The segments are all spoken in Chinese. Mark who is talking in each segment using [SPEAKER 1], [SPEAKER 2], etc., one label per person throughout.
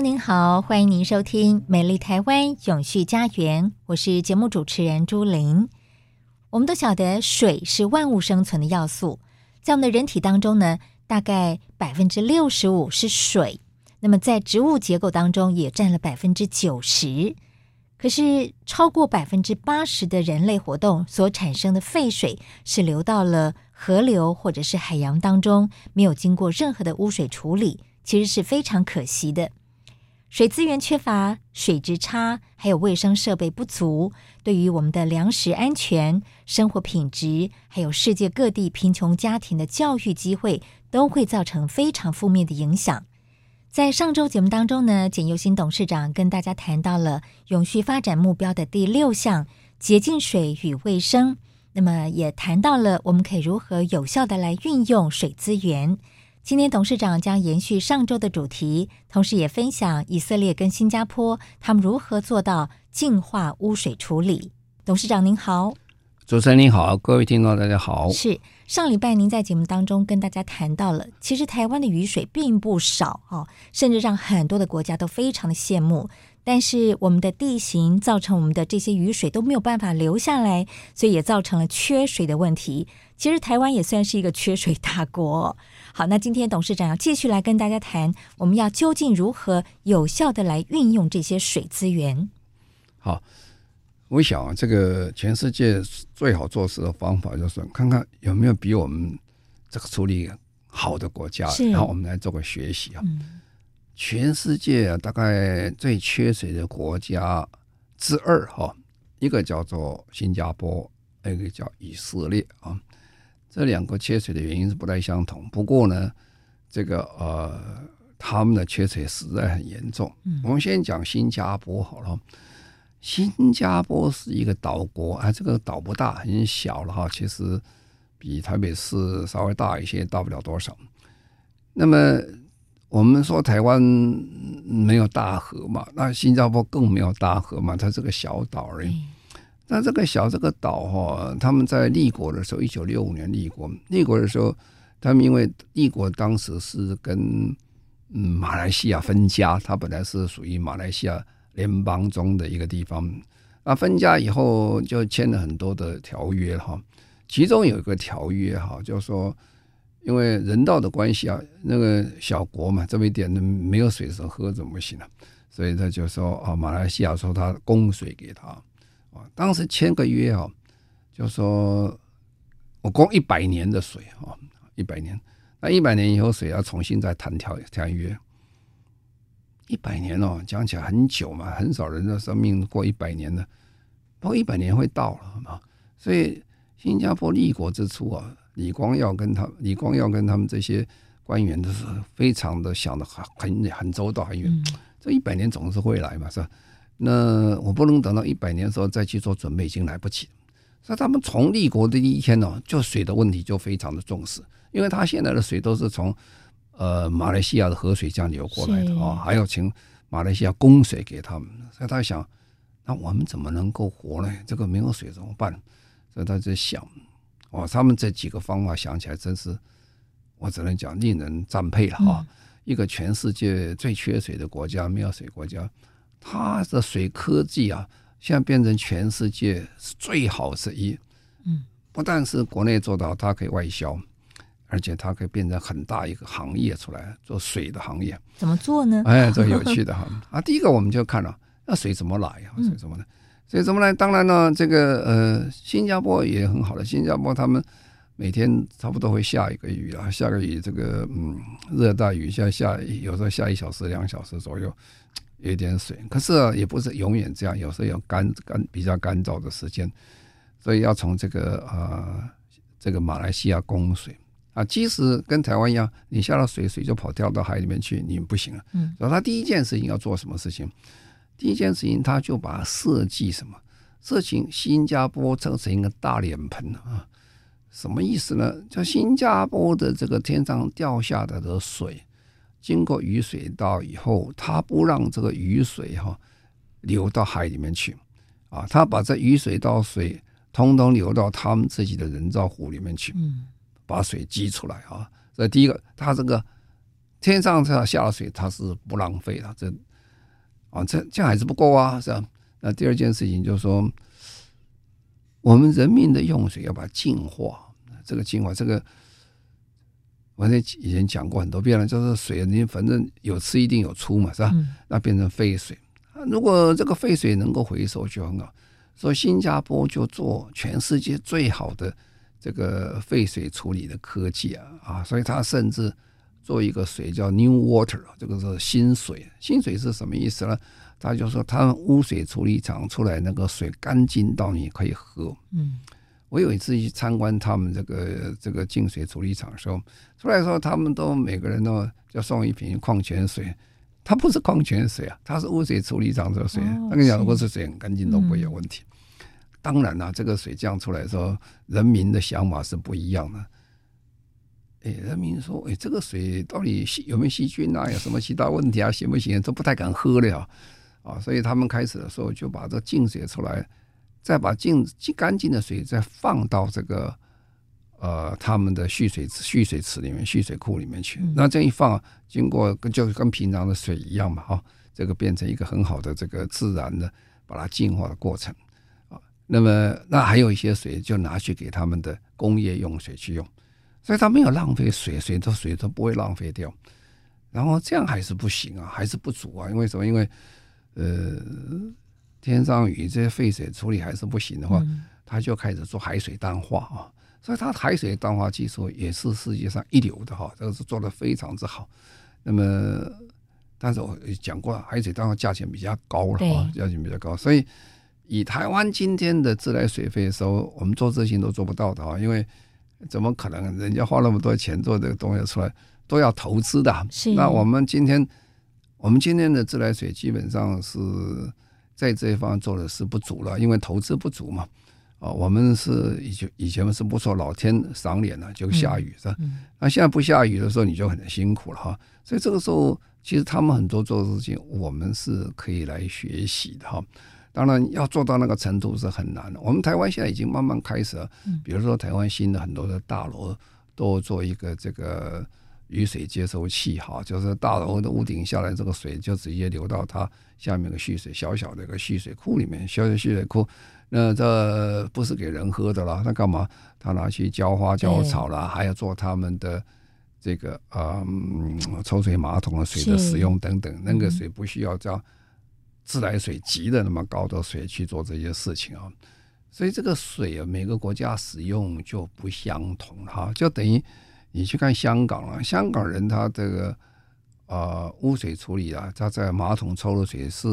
[SPEAKER 1] 您好，欢迎您收听《美丽台湾永续家园》，我是节目主持人朱玲。我们都晓得水是万物生存的要素，在我们的人体当中呢，大概百分之六十五是水，那么在植物结构当中也占了百分之九十。可是超过百分之八十的人类活动所产生的废水是流到了河流或者是海洋当中，没有经过任何的污水处理，其实是非常可惜的。水资源缺乏、水质差，还有卫生设备不足，对于我们的粮食安全、生活品质，还有世界各地贫穷家庭的教育机会，都会造成非常负面的影响。在上周节目当中呢，简又新董事长跟大家谈到了永续发展目标的第六项——洁净水与卫生。那么也谈到了我们可以如何有效地来运用水资源。今天董事长将延续上周的主题，同时也分享以色列跟新加坡他们如何做到净化污水处理。董事长您好，
[SPEAKER 2] 主持人您好，各位听众大家好。
[SPEAKER 1] 是上礼拜您在节目当中跟大家谈到了，其实台湾的雨水并不少哦，甚至让很多的国家都非常的羡慕。但是我们的地形造成我们的这些雨水都没有办法流下来，所以也造成了缺水的问题。其实台湾也算是一个缺水大国。好，那今天董事长要继续来跟大家谈，我们要究竟如何有效的来运用这些水资源？
[SPEAKER 2] 好，我想啊，这个全世界最好做事的方法就是看看有没有比我们这个处理好的国家，然后我们来做个学习啊。嗯全世界啊，大概最缺水的国家之二哈，一个叫做新加坡，一个叫以色列啊。这两个缺水的原因是不太相同，不过呢，这个呃，他们的缺水实在很严重。我们先讲新加坡好了。新加坡是一个岛国啊，这个岛不大，很小了哈，其实比台北市稍微大一些，大不了多少。那么。我们说台湾没有大河嘛，那新加坡更没有大河嘛，它是个小岛而已。那这个小这个岛哈，他们在立国的时候，一九六五年立国，立国的时候，他们因为立国当时是跟嗯马来西亚分家，它本来是属于马来西亚联邦中的一个地方，那分家以后就签了很多的条约哈，其中有一个条约哈，就是说。因为人道的关系啊，那个小国嘛，这么一点没有水时候喝怎么行呢？所以他就说啊，马来西亚说他供水给他啊，当时签个约啊，就说我供一百年的水啊，一百年，那一百年以后水要重新再谈条条约，一百年哦，讲起来很久嘛，很少人的生命过一百年的，不过一百年会到了啊，所以新加坡立国之初啊。李光耀跟他，李光耀跟他们这些官员都是非常的想的很很很周到很远，这一百年总是会来嘛，是吧？那我不能等到一百年的时候再去做准备，已经来不及。所以他们从立国的第一天呢，就水的问题就非常的重视，因为他现在的水都是从呃马来西亚的河水这样流过来的啊，还要请马来西亚供水给他们，所以他想，那我们怎么能够活呢？这个没有水怎么办？所以他在想。哦，他们这几个方法想起来真是，我只能讲令人赞佩了哈。一个全世界最缺水的国家，没有水国家，它的水科技啊，现在变成全世界最好之一。嗯，不但是国内做到，它可以外销，而且它可以变成很大一个行业出来，做水的行业。
[SPEAKER 1] 怎么做呢？
[SPEAKER 2] 哎，这有趣的哈。啊，第一个我们就看了，那水怎么来啊？水怎么来？所以怎么来？当然呢，这个呃，新加坡也很好的。新加坡他们每天差不多会下一个雨啊，下个雨，这个嗯，热带雨下下，有时候下一小时、两小时左右，有一点水。可是啊，也不是永远这样，有时候有干干比较干燥的时间，所以要从这个呃，这个马来西亚供水啊。即使跟台湾一样，你下了水，水就跑掉到海里面去，你不行了。嗯，所以他第一件事情要做什么事情？第一件事情，他就把设计什么设计新加坡做成一个大脸盆啊，什么意思呢？就新加坡的这个天上掉下来的水，经过雨水道以后，它不让这个雨水哈流到海里面去啊，它把这雨水道水通通流到他们自己的人造湖里面去，把水积出来啊。这第一个，它这个天上这样下了水，它是不浪费的这。啊，这这样还是不够啊，是吧？那第二件事情就是说，我们人民的用水要把它净化。这个净化，这个我以前讲过很多遍了，就是水你反正有吃一定有出嘛，是吧？那变成废水，如果这个废水能够回收就很好。所以新加坡就做全世界最好的这个废水处理的科技啊啊，所以它甚至。做一个水叫 New Water，这个是新水。新水是什么意思呢？他就说，他们污水处理厂出来那个水干净到你可以喝。嗯，我有一次去参观他们这个这个净水处理厂的时候，出来的时候他们都每个人都要送一瓶矿泉水。它不是矿泉水啊，它是污水处理厂的水。那个讲，如果是水很干净都不会有问题。当然了，这个水降出来的时候，人民的想法是不一样的。哎，人民说：“哎，这个水到底有没有细菌啊？有什么其他问题啊？行不行？都不太敢喝了啊！所以他们开始的时候就把这净水出来，再把净净干净的水再放到这个呃他们的蓄水池、蓄水池里面、蓄水库里面去。那这一放，经过跟就跟平常的水一样嘛，哈，这个变成一个很好的这个自然的把它净化的过程啊。那么那还有一些水就拿去给他们的工业用水去用。”所以它没有浪费水，水都水都不会浪费掉，然后这样还是不行啊，还是不足啊。因为什么？因为呃，天上雨这些废水处理还是不行的话，他就开始做海水淡化啊。所以它海水淡化技术也是世界上一流的哈，这个是做的非常之好。那么，但是我讲过了，海水淡化价钱比较高了哈，价钱比较高。所以以台湾今天的自来水费的时候，我们做这些都做不到的啊，因为。怎么可能？人家花那么多钱做这个东西出来，都要投资的。是。那我们今天，我们今天的自来水基本上是在这一方面做的是不足了，因为投资不足嘛。啊，我们是以前以前是不说老天赏脸了就下雨是吧？那现在不下雨的时候，你就很辛苦了哈。所以这个时候，其实他们很多做的事情，我们是可以来学习的哈。当然要做到那个程度是很难的。我们台湾现在已经慢慢开始了，比如说台湾新的很多的大楼都做一个这个雨水接收器，哈，就是大楼的屋顶下来这个水就直接流到它下面的蓄水小小的一个蓄水库里面，小小蓄水库，那这不是给人喝的了，那干嘛？他拿去浇花浇草了，还要做他们的这个嗯抽水马桶的水的使用等等，那个水不需要这样。自来水级的那么高的水去做这些事情啊，所以这个水啊，每个国家使用就不相同哈，就等于你去看香港啊，香港人他这个呃污水处理啊，他在马桶抽的水是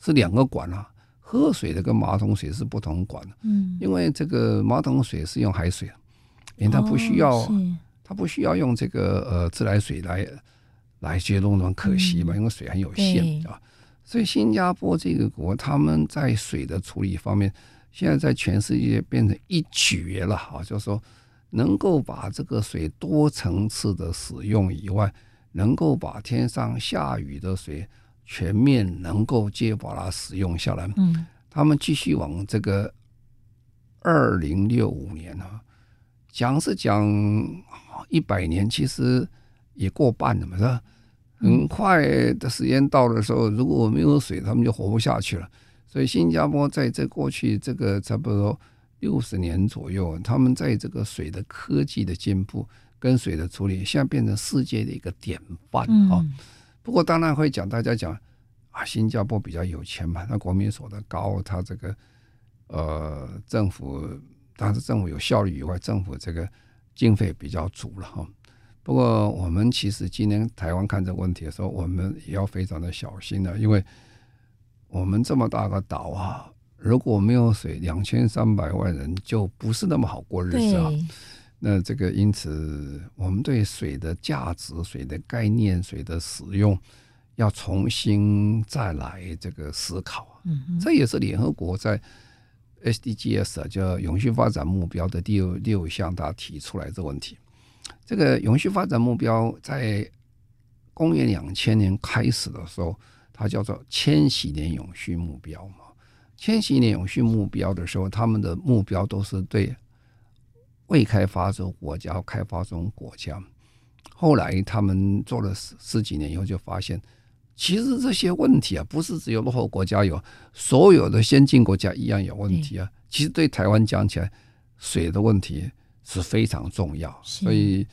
[SPEAKER 2] 是两个管啊，喝水的跟马桶水是不同管的，嗯，因为这个马桶水是用海水，因为它不需要，它不需要用这个呃自来水来来接弄，那么可惜嘛，因为水很有限啊。所以新加坡这个国，他们在水的处理方面，现在在全世界变成一绝了啊！就是说，能够把这个水多层次的使用以外，能够把天上下雨的水全面能够接把它使用下来。嗯，他们继续往这个二零六五年啊，讲是讲一百年，其实也过半了嘛，是吧？很快的时间到的时候，如果没有水，他们就活不下去了。所以新加坡在这过去这个差不多六十年左右，他们在这个水的科技的进步跟水的处理，现在变成世界的一个典范啊。不过当然会讲，大家讲啊，新加坡比较有钱嘛，那国民所得高，他这个呃政府，但是政府有效率以外，政府这个经费比较足了哈。不过我们其实今天台湾看这个问题的时候，我们也要非常的小心啊，因为我们这么大个岛啊，如果没有水，两千三百万人就不是那么好过日子啊。那这个因此，我们对水的价值、水的概念、水的使用，要重新再来这个思考。嗯，这也是联合国在 SDGs 叫永续发展目标的第六六项，他提出来这问题。这个永续发展目标在公元两千年开始的时候，它叫做千禧年永续目标嘛。千禧年永续目标的时候，他们的目标都是对。未开发中国家、开发中国家，后来他们做了十十几年以后，就发现，其实这些问题啊，不是只有落后国家有，所有的先进国家一样有问题啊。其实对台湾讲起来，水的问题是非常重要，所以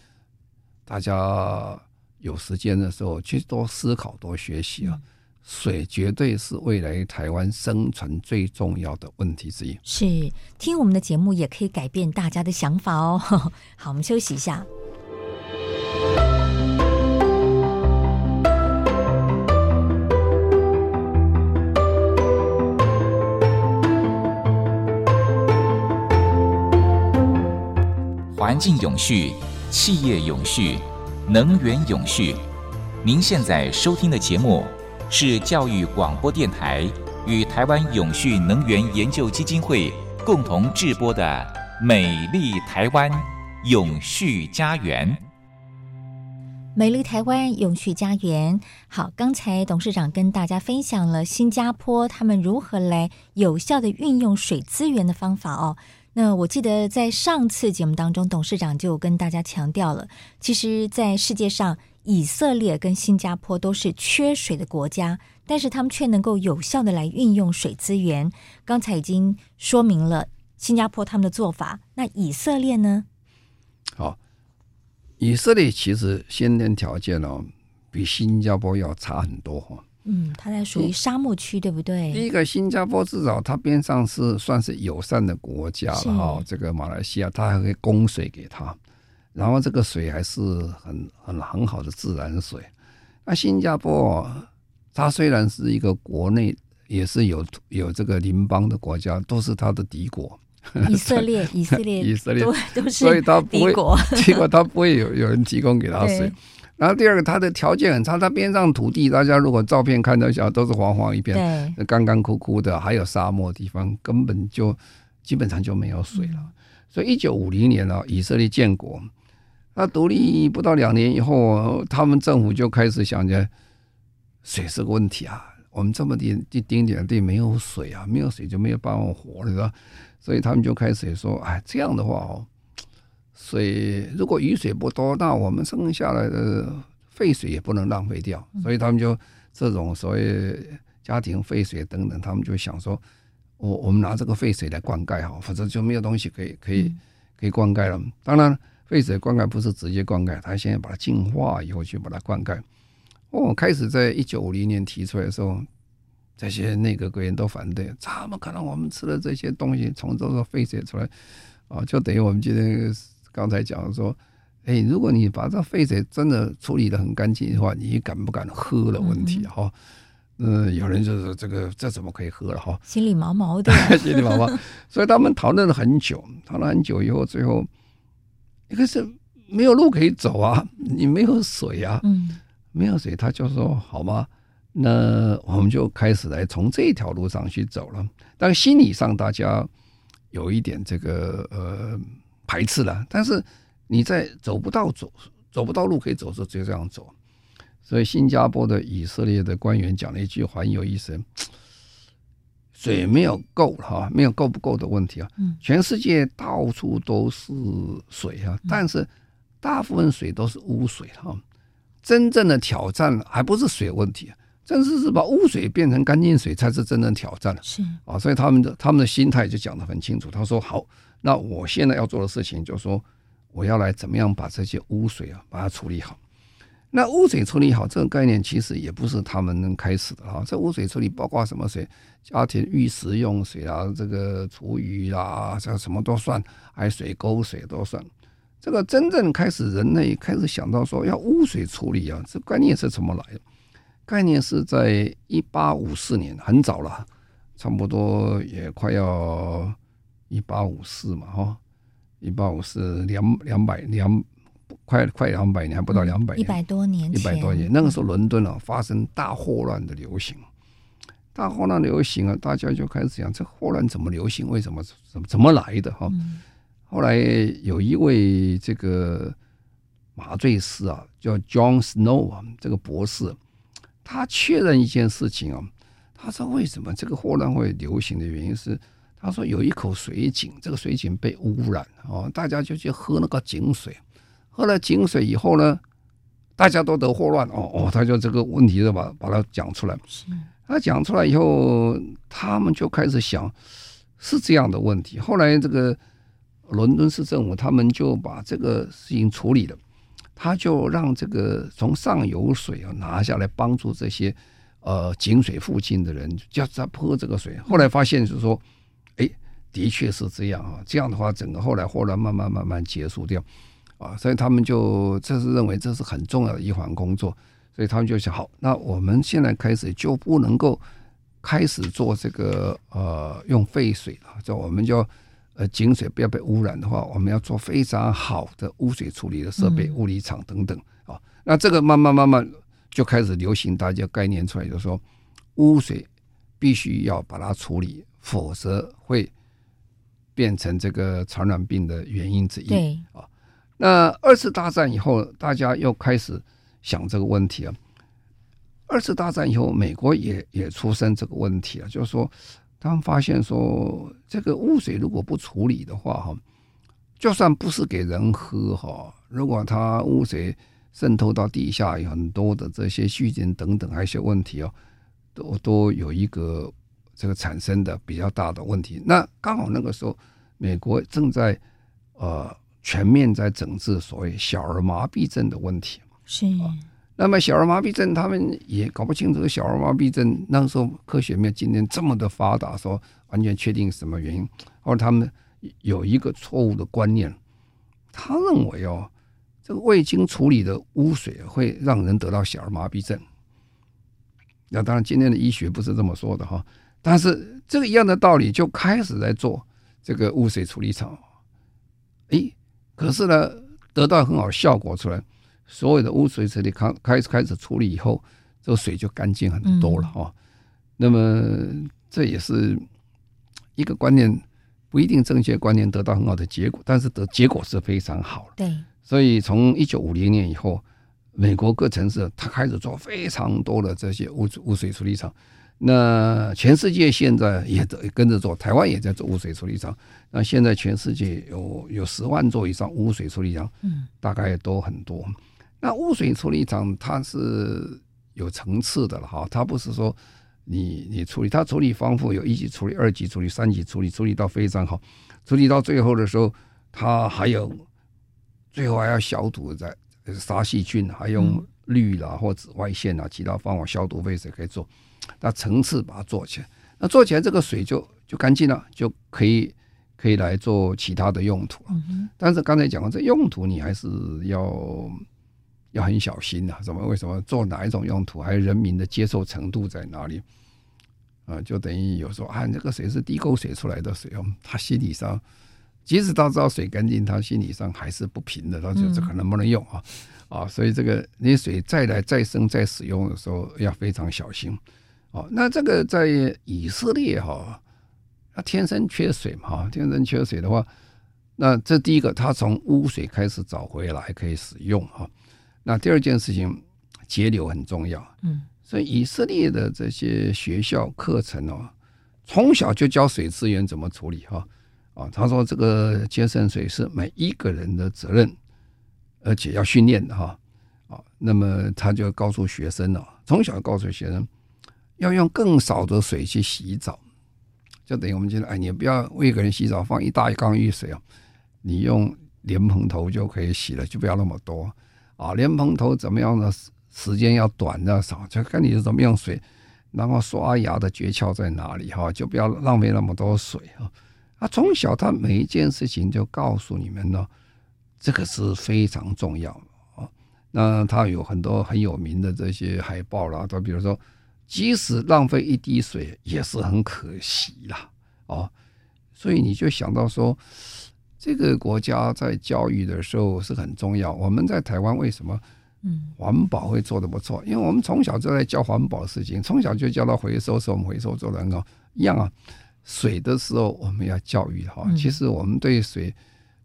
[SPEAKER 2] 大家有时间的时候去多思考、多学习啊。水绝对是未来台湾生存最重要的问题之一。
[SPEAKER 1] 是，听我们的节目也可以改变大家的想法哦。好，我们休息一下。
[SPEAKER 3] 环境永续，企业永续，能源永续。您现在收听的节目。是教育广播电台与台湾永续能源研究基金会共同制播的《美丽台湾永续家园》。
[SPEAKER 1] 美丽台湾永续家园。好，刚才董事长跟大家分享了新加坡他们如何来有效地运用水资源的方法哦。那我记得在上次节目当中，董事长就跟大家强调了，其实，在世界上。以色列跟新加坡都是缺水的国家，但是他们却能够有效的来运用水资源。刚才已经说明了新加坡他们的做法，那以色列呢？
[SPEAKER 2] 好，以色列其实先天条件哦，比新加坡要差很多哈。
[SPEAKER 1] 嗯，它在属于沙漠区，对不对？
[SPEAKER 2] 第一个，新加坡至少它边上是算是友善的国家了哈。这个马来西亚，它还会供水给他。然后这个水还是很很很好的自然水。那新加坡，它虽然是一个国内也是有有这个邻邦的国家，都是它的敌国。
[SPEAKER 1] 以色列，以色列，
[SPEAKER 2] 以色列都
[SPEAKER 1] 都是，
[SPEAKER 2] 所以它不会，结果它不会有有人提供给他水。然后第二个，它的条件很差，它边上土地，大家如果照片看到下都是黄黄一片，干干枯枯的，还有沙漠地方，根本就基本上就没有水了。嗯、所以一九五零年啊，以色列建国。那独立不到两年以后，他们政府就开始想着水是个问题啊。我们这么点一丁点的地没有水啊，没有水就没有办法活了，是吧？所以他们就开始说：“哎，这样的话哦，水如果雨水不多，那我们剩下来的废水也不能浪费掉。”所以他们就这种所谓家庭废水等等，他们就想说：“我我们拿这个废水来灌溉哈，否则就没有东西可以可以可以灌溉了。”当然。废水灌溉不是直接灌溉，他现在把它净化以后去把它灌溉。哦，开始在一九五零年提出来的时候，这些内阁官员都反对，怎么可能？我们吃了这些东西从这个废水出来啊，就等于我们今天刚才讲的说，哎，如果你把这废水真的处理的很干净的话，你敢不敢喝的问题哈？嗯，有人就是这个这怎么可以喝了哈？
[SPEAKER 1] 心里毛毛的，
[SPEAKER 2] 心里毛毛。所以他们讨论了很久，讨论很久以后，最后。一个是没有路可以走啊，你没有水啊，嗯，没有水，他就说好吗？那我们就开始来从这条路上去走了。但心理上大家有一点这个呃排斥了，但是你在走不到走走不到路可以走，就就这样走。所以新加坡的以色列的官员讲了一句话很有意思。水没有够哈，没有够不够的问题啊。全世界到处都是水啊，但是大部分水都是污水哈。真正的挑战还不是水问题，真是是把污水变成干净水才是真正挑战。是啊，所以他们的他们的心态就讲得很清楚。他说：“好，那我现在要做的事情就是说，我要来怎么样把这些污水啊把它处理好。那污水处理好这个概念，其实也不是他们能开始的啊。这污水处理包括什么水？家庭浴室用水啊，这个厨余啦，这什么都算，还有水沟水都算。这个真正开始人类开始想到说要污水处理啊，这概念是怎么来的？概念是在一八五四年，很早了，差不多也快要一八五四嘛，哈，一八五四两两百两。快快两百年，还不到两百年，
[SPEAKER 1] 一百多年，
[SPEAKER 2] 一百多年。那个时候，伦敦啊发生大霍乱的流行，大霍乱流行啊，大家就开始想，这霍乱怎么流行？为什么？怎么怎么来的？哈、嗯，后来有一位这个麻醉师啊，叫 John Snow 啊，这个博士，他确认一件事情啊，他说为什么这个霍乱会流行的原因是，他说有一口水井，这个水井被污染哦，大家就去喝那个井水。喝了井水以后呢，大家都得霍乱哦哦，他就这个问题就把把它讲出来。他讲出来以后，他们就开始想是这样的问题。后来这个伦敦市政府他们就把这个事情处理了，他就让这个从上游水啊拿下来帮助这些呃井水附近的人，叫他泼这个水。后来发现就是说，哎，的确是这样啊。这样的话，整个后来后来慢慢慢慢结束掉。啊，所以他们就这是认为这是很重要的一环工作，所以他们就想好，那我们现在开始就不能够开始做这个呃用废水了，就我们就呃井水不要被污染的话，我们要做非常好的污水处理的设备、物理厂等等啊。那这个慢慢慢慢就开始流行，大家概念出来，就是说污水必须要把它处理，否则会变成这个传染病的原因之一啊。那二次大战以后，大家又开始想这个问题了。二次大战以后，美国也也出生这个问题了，就是说，他们发现说，这个污水如果不处理的话，哈，就算不是给人喝，哈，如果它污水渗透到地下，有很多的这些细菌等等，还有一些问题哦，都都有一个这个产生的比较大的问题。那刚好那个时候，美国正在呃。全面在整治所谓小儿麻痹症的问题
[SPEAKER 1] 是、
[SPEAKER 2] 啊，那么小儿麻痹症他们也搞不清楚小儿麻痹症那时候科学没有今天这么的发达，说完全确定什么原因。后来他们有一个错误的观念，他认为哦，这个未经处理的污水会让人得到小儿麻痹症。那当然今天的医学不是这么说的哈，但是这个一样的道理就开始在做这个污水处理厂，诶。可是呢，得到很好效果出来，所有的污水处理开开始开始处理以后，这个水就干净很多了哈、嗯。那么这也是一个观念不一定正确观念得到很好的结果，但是得结果是非常好的。
[SPEAKER 1] 对，
[SPEAKER 2] 所以从一九五零年以后，美国各城市它开始做非常多的这些污污水处理厂。那全世界现在也跟着做，台湾也在做污水处理厂。那现在全世界有有十万座以上污水处理厂，嗯，大概都很多。那污水处理厂它是有层次的了哈，它不是说你你处理，它处理丰富，有一级处理、二级处理、三级处理，处理到非常好。处理到最后的时候，它还有最后还要消毒，在杀细菌，还用氯啦或紫外线啊其他方法消毒，废水可以做。那层次把它做起来，那做起来这个水就就干净了，就可以可以来做其他的用途。但是刚才讲的这用途你还是要要很小心啊。怎么？为什么做哪一种用途？还有人民的接受程度在哪里？啊，就等于有时候啊，这个水是地沟水出来的水哦，他心理上即使他知道水干净，他心理上还是不平的。他就这个能不能用啊？啊，所以这个你水再来再生再使用的时候要非常小心。哦，那这个在以色列哈，他天生缺水嘛，天生缺水的话，那这第一个，他从污水开始找回来可以使用哈。那第二件事情，节流很重要，嗯，所以以色列的这些学校课程哦，从小就教水资源怎么处理哈。啊，他说这个节省水是每一个人的责任，而且要训练的哈。啊，那么他就告诉学生了，从小告诉学生。要用更少的水去洗澡，就等于我们觉得，哎，你不要为一个人洗澡放一大缸浴水哦，你用莲蓬头就可以洗了，就不要那么多啊，莲蓬头怎么样的时间要短的少，就看你是怎么用水，然后刷牙的诀窍在哪里哈，就不要浪费那么多水哈。啊，从小他每一件事情就告诉你们呢，这个是非常重要的啊。那他有很多很有名的这些海报啦，都比如说，即使浪费一滴水也是很可惜啦，哦。所以你就想到说，这个国家在教育的时候是很重要。我们在台湾为什么，嗯，环保会做得不错？因为我们从小就在教环保事情，从小就教到回收，是我们回收做的很好。一样啊，水的时候我们要教育哈。其实我们对水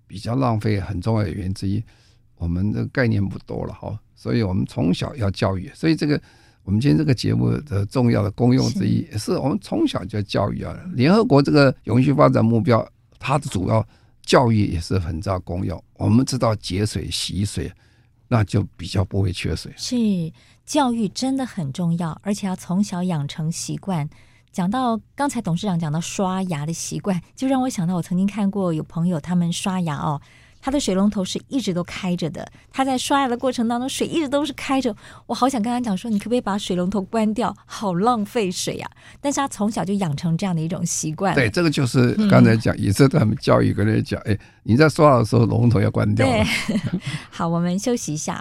[SPEAKER 2] 比较浪费很重要的原因之一，我们的概念不多了哈。所以我们从小要教育。所以这个。我们今天这个节目的重要的功用之一，也是我们从小就教育啊。联合国这个永续发展目标，它的主要教育也是很大功用。我们知道节水、洗水，那就比较不会缺水。
[SPEAKER 1] 是教育真的很重要，而且要从小养成习惯。讲到刚才董事长讲到刷牙的习惯，就让我想到我曾经看过有朋友他们刷牙哦。他的水龙头是一直都开着的，他在刷牙的过程当中，水一直都是开着。我好想跟他讲说，你可不可以把水龙头关掉？好浪费水呀！但是他从小就养成这样的一种习惯。
[SPEAKER 2] 对，这个就是刚才讲，也是他们教育跟人讲，哎，你在刷的时候，龙头要关掉。
[SPEAKER 1] 对，好，我们休息一下。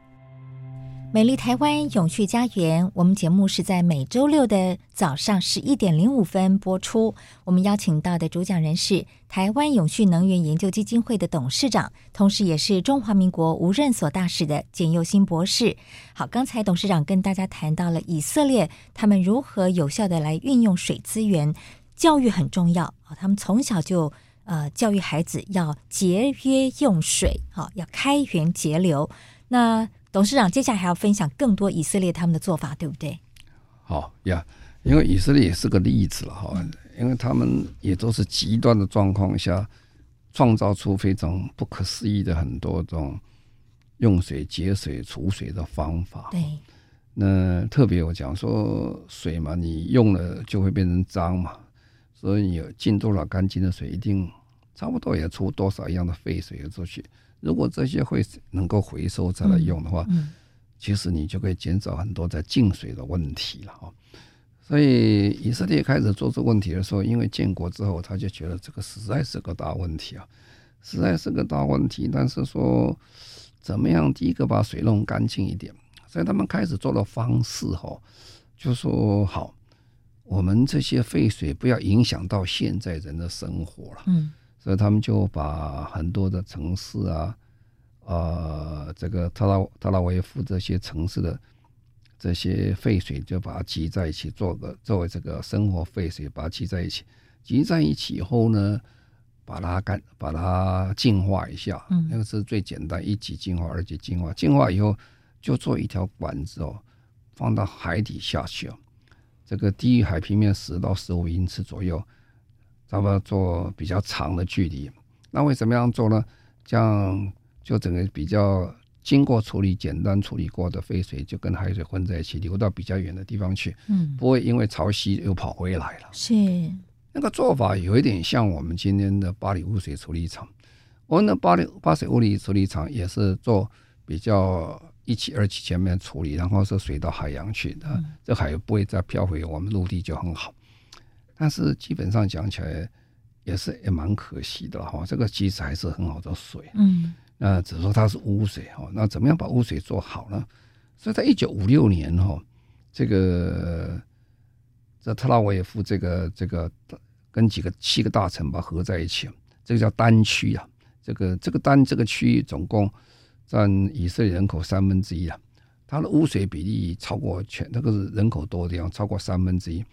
[SPEAKER 1] 美丽台湾永续家园，我们节目是在每周六的早上十一点零五分播出。我们邀请到的主讲人是台湾永续能源研究基金会的董事长，同时也是中华民国无任所大使的简佑新博士。好，刚才董事长跟大家谈到了以色列他们如何有效地来运用水资源，教育很重要啊，他们从小就呃教育孩子要节约用水，好，要开源节流。那董事长接下来还要分享更多以色列他们的做法，对不对？
[SPEAKER 2] 好呀，因为以色列也是个例子了哈，因为他们也都是极端的状况下创造出非常不可思议的很多种用水、节水、储水的方法。
[SPEAKER 1] 对，
[SPEAKER 2] 那特别我讲说水嘛，你用了就会变成脏嘛，所以你进多少干净的水，一定差不多也出多少一样的废水出去。如果这些会能够回收再来用的话，嗯嗯、其实你就可以减少很多在净水的问题了哈。所以以色列开始做这个问题的时候，因为建国之后，他就觉得这个实在是个大问题啊，实在是个大问题。但是说怎么样，第一个把水弄干净一点，所以他们开始做的方式哈，就说好，我们这些废水不要影响到现在人的生活了。嗯。所以他们就把很多的城市啊，呃，这个特拉特拉维夫这些城市的这些废水，就把它集在一起，做个作为这个生活废水，把它集在一起。集在一起以后呢，把它干，把它净化一下。嗯，那个是最简单，一级净化，二级净化。净化以后，就做一条管子哦，放到海底下去哦，这个低于海平面十到十五英尺左右。差不多做比较长的距离，那为什么样做呢？这样就整个比较经过处理、简单处理过的废水，就跟海水混在一起，流到比较远的地方去，嗯，不会因为潮汐又跑回来了。
[SPEAKER 1] 是
[SPEAKER 2] 那个做法有一点像我们今天的巴黎污水处理厂。我们的巴黎巴水污水处理厂也是做比较一期、二期前面处理，然后是水到海洋去的，嗯、这海不会再漂回我们陆地，就很好。但是基本上讲起来，也是也蛮可惜的哈。这个其实还是很好的水，嗯，那只是说它是污水哈。那怎么样把污水做好呢？所以在一九五六年哈，这个这特拉维夫这个这个跟几个七个大臣把合在一起，这个叫单区啊。这个这个单这个区域总共占以色列人口三分之一啊，它的污水比例超过全，那个是人口多的地方超过三分之一。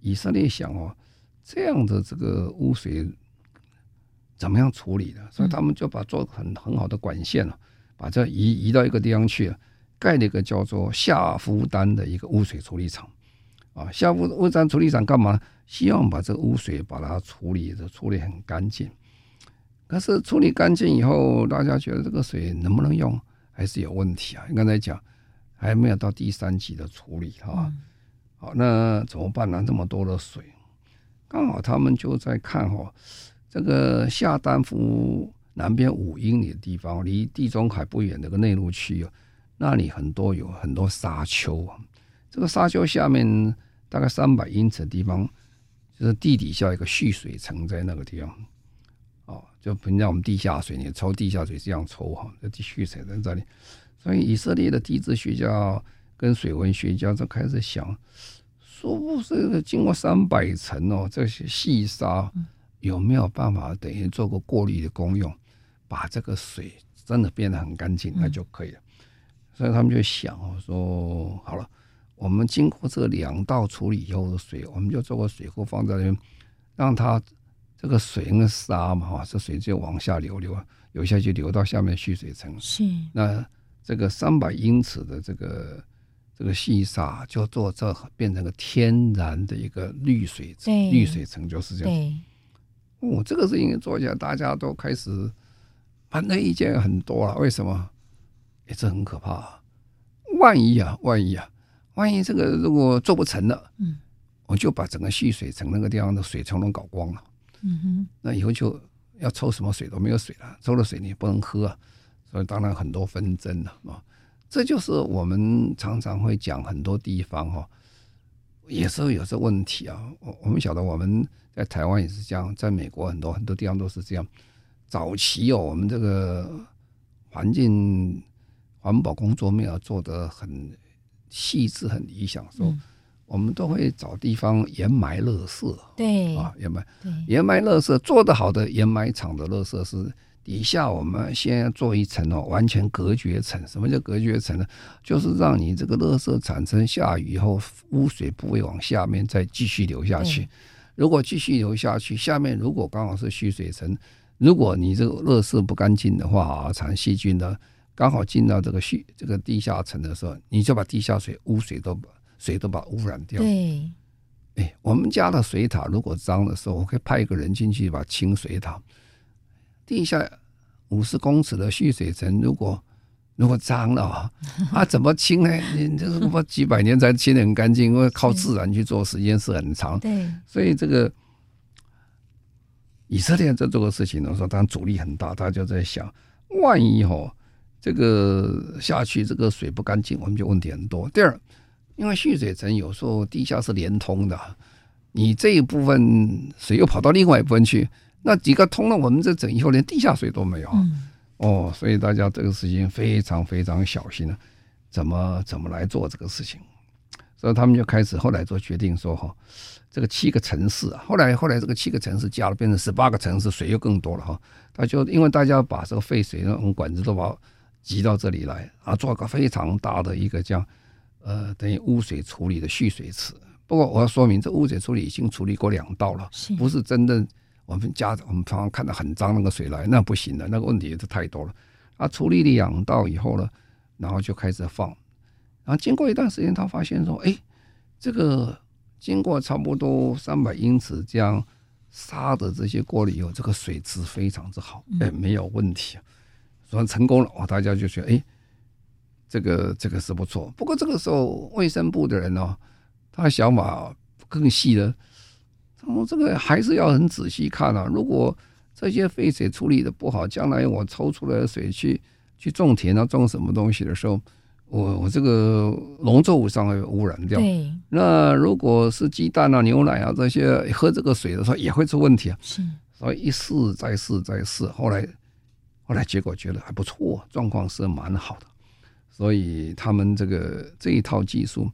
[SPEAKER 2] 以色列想哦，这样的这个污水怎么样处理的？所以他们就把做很很好的管线了，把这移移到一个地方去，盖了一个叫做下夫丹的一个污水处理厂。啊，下夫污丹处理厂干嘛？希望把这个污水把它处理的处理很干净。可是处理干净以后，大家觉得这个水能不能用，还是有问题啊？你刚才讲还没有到第三级的处理，哈、嗯。好，那怎么办呢？这么多的水，刚好他们就在看哈，这个下丹夫南边五英里的地方，离地中海不远的个内陆区哦，那里很多有很多沙丘啊。这个沙丘下面大概三百英尺的地方，就是地底下一个蓄水层在那个地方。哦，就平常我们地下水，你抽地下水这样抽哈，这地蓄水在这里，所以以色列的地质学家跟水文学家就开始想，说不是经过三百层哦，这些细沙有没有办法等于做个过滤的功用，把这个水真的变得很干净，那就可以了。所以他们就想哦，说好了，我们经过这两道处理以后的水，我们就做个水库放在那边，让它。这个水跟沙嘛，哈，这水就往下流，流流下去，流到下面蓄水层。
[SPEAKER 1] 是。
[SPEAKER 2] 那这个三百英尺的这个这个细沙，就做这变成个天然的一个绿水层，滤水层就是这样。我。哦，这个事情做起来，大家都开始反对意见很多了。为什么？哎，这很可怕。万一啊，万一啊，万一这个如果做不成了，嗯，我就把整个蓄水层那个地方的水全都搞光了。嗯哼，那以后就要抽什么水都没有水了，抽了水你也不能喝，所以当然很多纷争了啊。这就是我们常常会讲很多地方哈，也是有这问题啊。我我们晓得我们在台湾也是这样，在美国很多很多地方都是这样。早期哦，我们这个环境环保工作没有做得很细致、很理想，说。我们都会找地方掩埋垃圾，
[SPEAKER 1] 对
[SPEAKER 2] 啊，掩埋，掩埋垃圾做得好的掩埋场的垃圾是底下我们先做一层哦，完全隔绝层。什么叫隔绝层呢？就是让你这个垃圾产生下雨以后，污水不会往下面再继续流下去。如果继续流下去，下面如果刚好是蓄水层，如果你这个垃圾不干净的话啊，产生细菌的，刚好进到这个蓄这个地下层的时候，你就把地下水污水都。水都把污染掉。
[SPEAKER 1] 对，
[SPEAKER 2] 哎，我们家的水塔如果脏的时候，我可以派一个人进去把清水塔。地下五十公尺的蓄水层，如果如果脏了啊，啊怎么清呢？你这是不几百年才清得很干净，因为靠自然去做，时间是很长。
[SPEAKER 1] 对，
[SPEAKER 2] 所以这个以色列在做个事情的时候，当然阻力很大，他就在想，万一哦，这个下去这个水不干净，我们就问题很多。第二。因为蓄水层有时候地下是连通的，你这一部分水又跑到另外一部分去，那几个通了，我们这整以后连地下水都没有。嗯、哦，所以大家这个事情非常非常小心了，怎么怎么来做这个事情？所以他们就开始后来做决定说哈，这个七个城市啊，后来后来这个七个城市加了变成十八个城市，水又更多了哈。他就因为大家把这个废水那种管子都把挤到这里来啊，做个非常大的一个这样。呃，等于污水处理的蓄水池。不过我要说明，这污水处理已经处理过两道了，不是真的。我们家我们常常看到很脏那个水来，那不行的，那个问题也是太多了。啊，处理两道以后呢，然后就开始放。然后经过一段时间，他发现说，哎，这个经过差不多三百英尺这样沙的这些过滤以后，这个水质非常之好，哎，没有问题，所以成功了。哇，大家就觉得，哎。这个这个是不错，不过这个时候卫生部的人呢、哦，他的想法更细了。他说：“这个还是要很仔细看啊。如果这些废水处理的不好，将来我抽出来的水去去种田啊，种什么东西的时候，我我这个农作物上会污染掉。
[SPEAKER 1] 对，
[SPEAKER 2] 那如果是鸡蛋啊、牛奶啊这些喝这个水的时候，也会出问题啊。
[SPEAKER 1] 是，
[SPEAKER 2] 所以一试再试再试，后来后来结果觉得还不错，状况是蛮好的。”所以他们这个这一套技术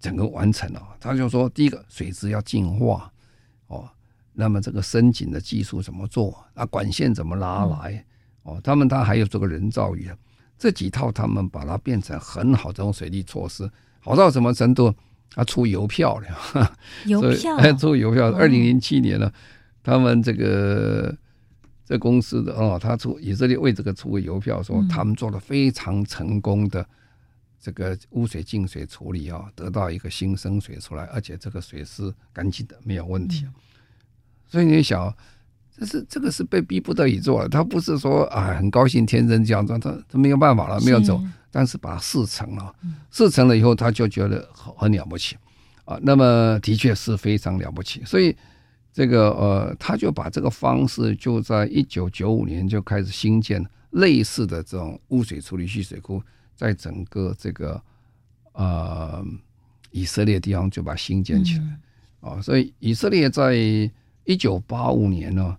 [SPEAKER 2] 整个完成了，他就说：第一个水质要净化哦，那么这个深井的技术怎么做？啊，管线怎么拉来？哦，他们他还有这个人造雨，这几套他们把它变成很好这种水利措施，好到什么程度？他出邮票了，
[SPEAKER 1] 邮票，
[SPEAKER 2] 出邮票。二零零七年呢，他们这个。这公司的哦，他出以色列为这个出个邮票说，他们做了非常成功的这个污水净水处理啊，得到一个新生水出来，而且这个水是干净的，没有问题。所以你想，这是这个是被逼不得已做的，他不是说啊很高兴天真这样做，他他没有办法了，没有走，但是把它事成了，事成了以后他就觉得很很了不起啊。那么的确是非常了不起，所以。这个呃，他就把这个方式就在一九九五年就开始新建类似的这种污水处理蓄水库，在整个这个呃以色列地方就把它兴建起来啊、哦。所以以色列在一九八五年呢，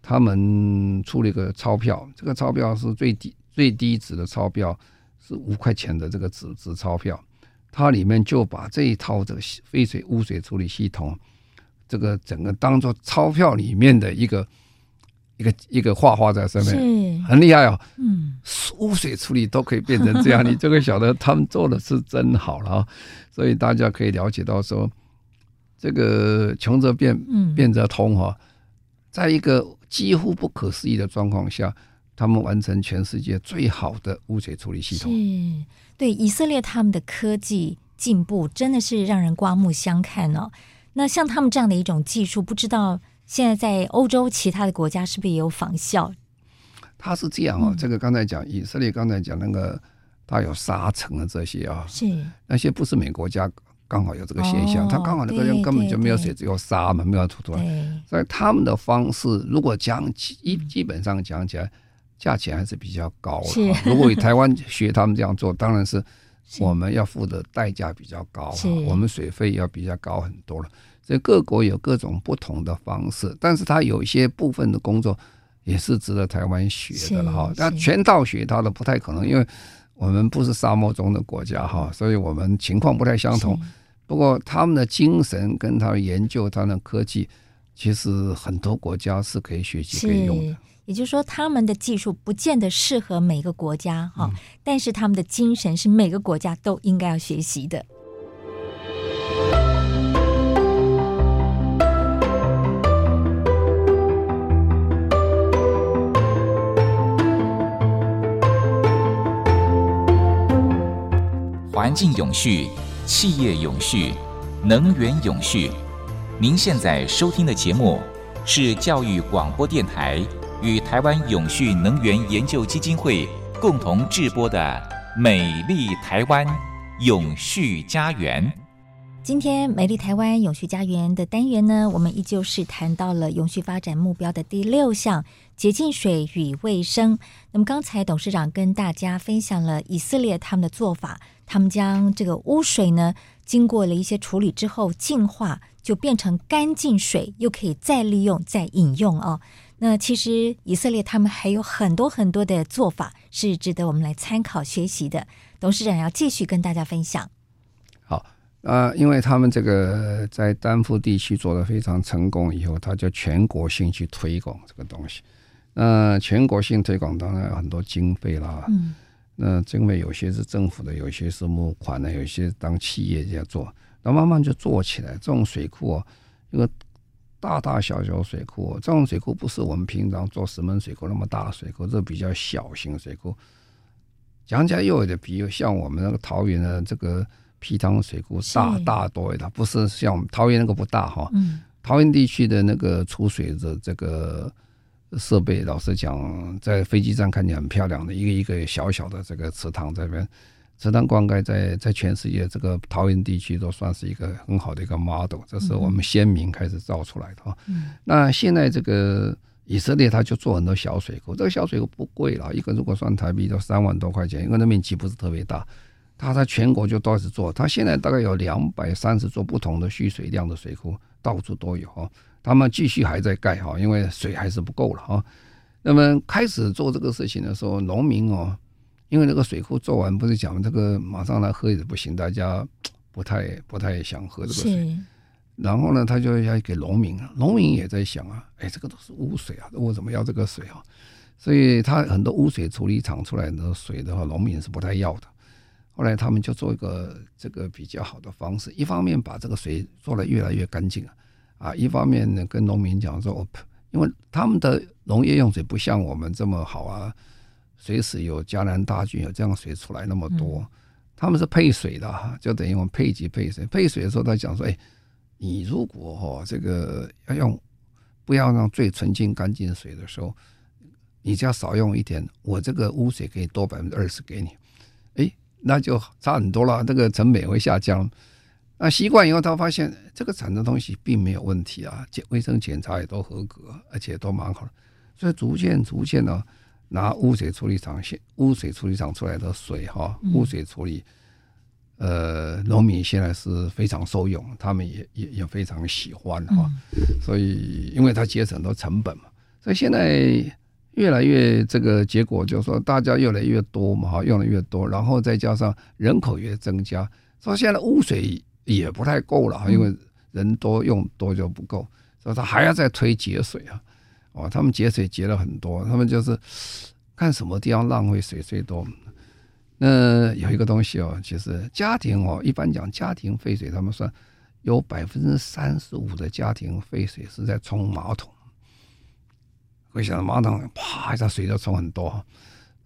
[SPEAKER 2] 他们出了一个钞票，这个钞票是最低最低值的钞票，是五块钱的这个纸纸钞票，它里面就把这一套这个废水污水处理系统。这个整个当做钞票里面的一个一个一个画画在上面，很厉害哦。嗯，污水处理都可以变成这样，你就会晓得他们做的是真好了啊！所以大家可以了解到说，这个穷则变，变则通哈。在一个几乎不可思议的状况下，他们完成全世界最好的污水处理系统。
[SPEAKER 1] 是，对以色列他们的科技进步真的是让人刮目相看哦。那像他们这样的一种技术，不知道现在在欧洲其他的国家是不是也有仿效？
[SPEAKER 2] 他是这样哦，嗯、这个刚才讲以色列，刚才讲那个他有沙尘的这些啊，是那些不是每个国家刚好有这个现象，他、哦、刚好那个人根本就没有水，只有沙嘛，没有土土。所以他们的方式，如果讲基基本上讲起来，价钱还是比较高的。如果以台湾学他们这样做，当然是。我们要付的代价比较高，我们水费要比较高很多了。所以各国有各种不同的方式，但是它有一些部分的工作也是值得台湾学的了哈。那全套学它的不太可能，因为我们不是沙漠中的国家哈，所以我们情况不太相同。不过他们的精神跟他们研究他们的科技，其实很多国家是可以学习可以用的。
[SPEAKER 1] 也就是说，他们的技术不见得适合每个国家哈，但是他们的精神是每个国家都应该要学习的。
[SPEAKER 3] 环境永续、企业永续、能源永续。您现在收听的节目是教育广播电台。与台湾永续能源研究基金会共同制播的《美丽台湾永续家园》。
[SPEAKER 1] 今天《美丽台湾永续家园》的单元呢，我们依旧是谈到了永续发展目标的第六项——洁净水与卫生。那么刚才董事长跟大家分享了以色列他们的做法，他们将这个污水呢，经过了一些处理之后净化，就变成干净水，又可以再利用、再饮用哦。那其实以色列他们还有很多很多的做法是值得我们来参考学习的。董事长要继续跟大家分享。
[SPEAKER 2] 好，啊、呃，因为他们这个在丹佛地区做的非常成功以后，他就全国性去推广这个东西。那全国性推广当然有很多经费啦。嗯。那经费有些是政府的，有些是募款的，有些当企业家做，那慢慢就做起来。这种水库啊，一个。大大小小水库，这种水库不是我们平常做石门水库那么大的水库，这比较小型水库。讲起来又有点比如像我们那个桃园的这个陂塘水库大大多一点，不是像我们桃园那个不大哈。桃园地区的那个储水的这个设备，老实讲，在飞机上看起来很漂亮的，一个一个小小的这个池塘这边。池塘灌溉在在全世界这个桃园地区都算是一个很好的一个 model，这是我们先民开始造出来的那现在这个以色列他就做很多小水库，这个小水库不贵了，一个如果算台币都三万多块钱，因为那面积不是特别大。他在全国就到处做，他现在大概有两百三十座不同的蓄水量的水库，到处都有哈。他们继续还在盖哈，因为水还是不够了哈。那么开始做这个事情的时候，农民哦。因为那个水库做完，不是讲这个马上来喝也不行，大家 不太不太想喝这个水。然后呢，他就要给农民，农民也在想啊，哎，这个都是污水啊，我怎么要这个水啊？所以他很多污水处理厂出来的水的话，农民是不太要的。后来他们就做一个这个比较好的方式，一方面把这个水做得越来越干净啊，啊，一方面呢跟农民讲说，我因为他们的农业用水不像我们这么好啊，随时有江南大郡有这样水出来那么多。嗯、他们是配水的，就等于我们配给配水。配水的时候，他讲说：“哎，你如果哈这个要用，不要让最纯净干净水的时候，你只要少用一点，我这个污水可以多百分之二十给你。”哎，那就差很多了，这个成本会下降。那习惯以后，他发现这个产的东西并没有问题啊，检卫生检查也都合格，而且都蛮好的，所以逐渐逐渐呢，拿污水处理厂现污水处理厂出来的水哈，污水处理，呃，农民现在是非常受用，他们也也也非常喜欢哈，所以因为他节省很多成本嘛，所以现在越来越这个结果就是说，大家越来越多嘛哈，用的越多，然后再加上人口越增加，所以现在污水。也不太够了，因为人多用多就不够，所以他还要再推节水啊，哦，他们节水节了很多，他们就是看什么地方浪费水最多。那有一个东西哦，其实家庭哦，一般讲家庭废水，他们算有百分之三十五的家庭废水是在冲马桶，会想到马桶啪一下水就冲很多，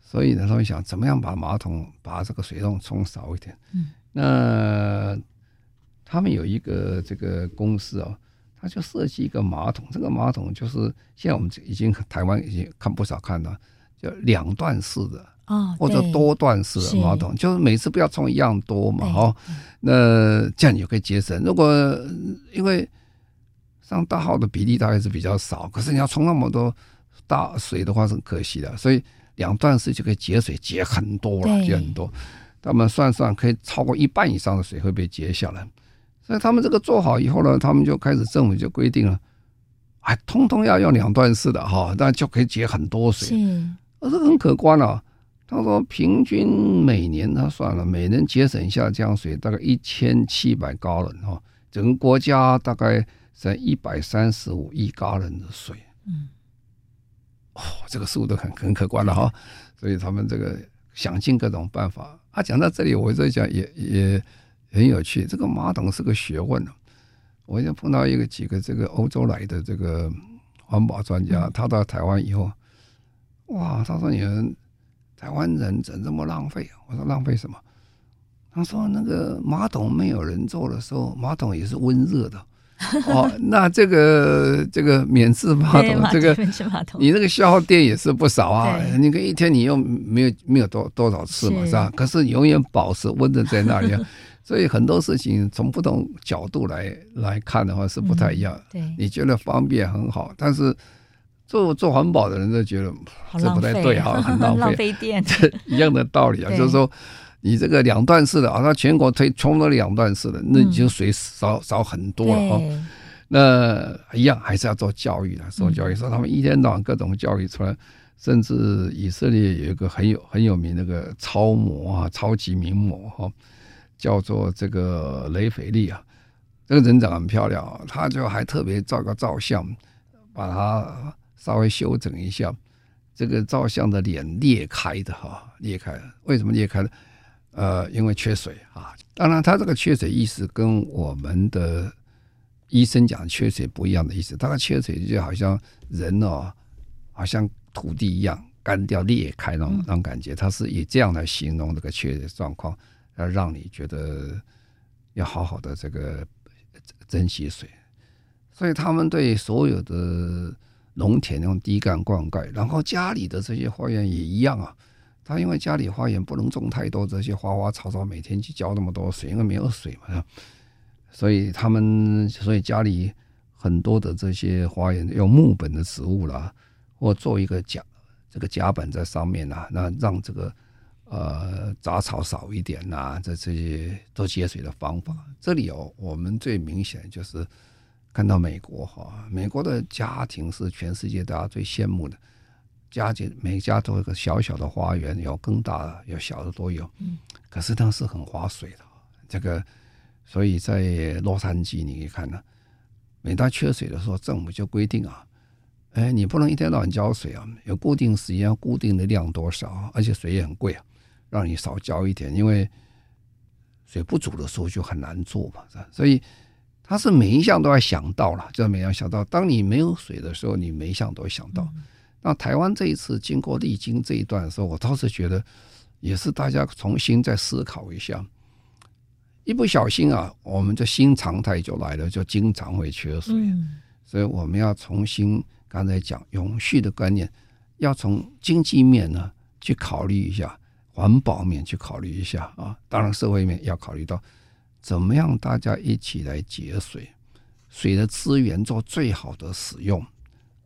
[SPEAKER 2] 所以呢，他们想怎么样把马桶把这个水洞冲少一点，嗯，那。他们有一个这个公司哦，他就设计一个马桶，这个马桶就是现在我们已经台湾已经看不少看到，叫两段式的哦，或者多段式的马桶，就是每次不要冲一样多嘛，哦，那这样你就可以节省。如果因为上大号的比例大概是比较少，可是你要冲那么多大水的话是很可惜的，所以两段式就可以节水节很多了，节很多。他们算算可以超过一半以上的水会被节下来。所以他们这个做好以后呢，他们就开始政府就规定了，哎通通要用两段式的哈，那就可以节很多水，是，这是很可观了。他说平均每年他算了，每人节省下这样水大概一千七百高仑哈，整个国家大概在一百三十五亿高仑的水，嗯，哦，这个数都很很可观了哈。所以他们这个想尽各种办法。啊，讲到这里，我在讲也也。很有趣，这个马桶是个学问。我就碰到一个几个这个欧洲来的这个环保专家，他到台湾以后，哇，他说你们台湾人怎这么浪费？我说浪费什么？他说那个马桶没有人坐的时候，马桶也是温热的。哦，那这个这个免治马桶，这个你那个消耗电也是不少啊。你看一天你又没有没有多多少次嘛，是吧？可是永远保持温的在那里。所以很多事情从不同角度来来看的话是不太一样。嗯、对，你觉得方便很好，但是做做环保的人都觉得这不太对哈，很浪费，浪费电。一样的道理啊，就是说你这个两段式的啊，那全国推冲了两段式的，那已经水少、嗯、少很多了哈。那一样还是要做教育的，做教育说他们一天到晚各种教育出来，甚至以色列有一个很有很有名的那个超模啊，超级名模哈。叫做这个雷斐利啊，这个人长得很漂亮啊，他就还特别照个照相，把他稍微修整一下，这个照相的脸裂开的哈，裂开了。为什么裂开了？呃，因为缺水啊。当然，他这个缺水意思跟我们的医生讲缺水不一样的意思。他的缺水就好像人哦，好像土地一样干掉裂开那种那种感觉，他是以这样来形容这个缺水状况。要让你觉得要好好的这个珍惜水，所以他们对所有的农田用滴灌灌溉，然后家里的这些花园也一样啊。他因为家里花园不能种太多这些花花草草，每天去浇那么多水，因为没有水嘛，所以他们所以家里很多的这些花园用木本的植物啦，或做一个甲这个甲板在上面啊，那让这个。呃，杂草少一点呐、啊，这这些做节水的方法。这里有、哦、我们最明显就是看到美国哈，美国的家庭是全世界大家最羡慕的，家庭每家都有个小小的花园，有更大的，有小的都有。嗯，可是那是很划水的，这个，所以在洛杉矶你可以看到，每当缺水的时候，政府就规定啊。哎，你不能一天到晚浇水啊，有固定时间，固定的量多少，而且水也很贵啊。让你少浇一点，因为水不足的时候就很难做嘛，是吧？所以他是每一项都要想到了，就每样想到。当你没有水的时候，你每一项都会想到。嗯、那台湾这一次经过历经这一段的时候，我倒是觉得也是大家重新再思考一下。一不小心啊，我们的新常态就来了，就经常会缺水。嗯、所以我们要重新刚才讲永续的观念，要从经济面呢去考虑一下，环保面去考虑一下啊。当然社会面要考虑到。怎么样？大家一起来节水，水的资源做最好的使用。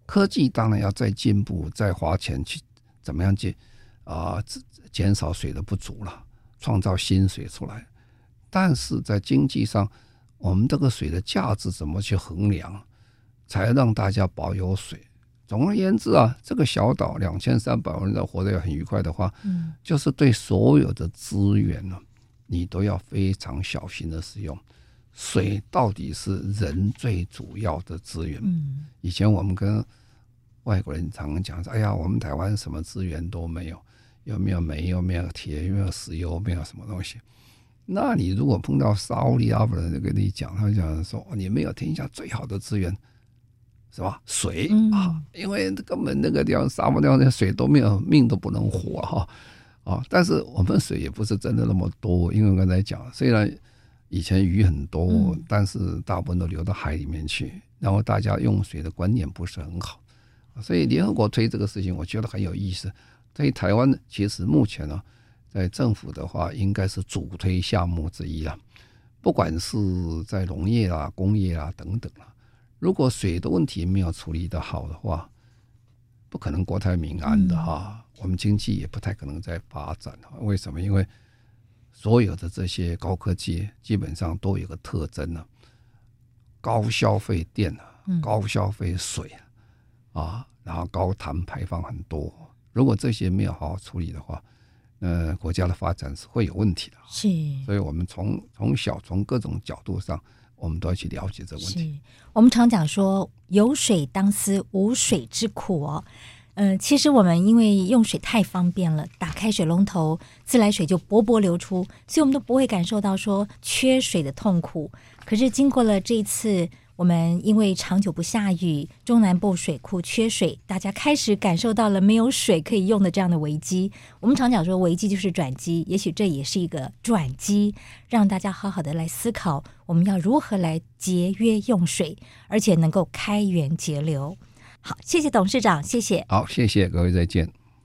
[SPEAKER 2] 科技当然要再进步，再花钱去怎么样去啊减少水的不足了，创造新水出来。但是在经济上，我们这个水的价值怎么去衡量，才让大家保有水？总而言之啊，这个小岛两千三百万人活得很愉快的话，嗯，就是对所有的资源呢。你都要非常小心的使用，水到底是人最主要的资源。嗯，以前我们跟外国人常常讲说：“哎呀，我们台湾什么资源都没有，有没有煤？有没有铁？有没有石油？没有什么东西。”那你如果碰到沙乌地阿拉伯人跟你讲，他讲说：“你没有天下最好的资源，是吧？水啊，因为根本那个地方沙漠地方的水都没有，命都不能活哈。”啊，但是我们水也不是真的那么多，因为刚才讲，虽然以前鱼很多，但是大部分都流到海里面去，然后大家用水的观念不是很好，所以联合国推这个事情，我觉得很有意思。对台湾，其实目前呢，在政府的话，应该是主推项目之一了，不管是在农业啊、工业啊等等啊，如果水的问题没有处理的好的话，不可能国泰民安的哈。我们经济也不太可能再发展，为什么？因为所有的这些高科技基本上都有个特征呢，高消费电啊，高消费水啊，然后高碳排放很多。如果这些没有好好处理的话，呃，国家的发展是会有问题的。
[SPEAKER 1] 是，
[SPEAKER 2] 所以我们从从小从各种角度上，我们都要去了解这个问题。
[SPEAKER 1] 我们常讲说，有水当思无水之苦哦。嗯，其实我们因为用水太方便了，打开水龙头，自来水就薄薄流出，所以我们都不会感受到说缺水的痛苦。可是经过了这一次，我们因为长久不下雨，中南部水库缺水，大家开始感受到了没有水可以用的这样的危机。我们常讲说危机就是转机，也许这也是一个转机，让大家好好的来思考，我们要如何来节约用水，而且能够开源节流。好，谢谢董事长，谢谢。
[SPEAKER 2] 好，谢谢各位，再见。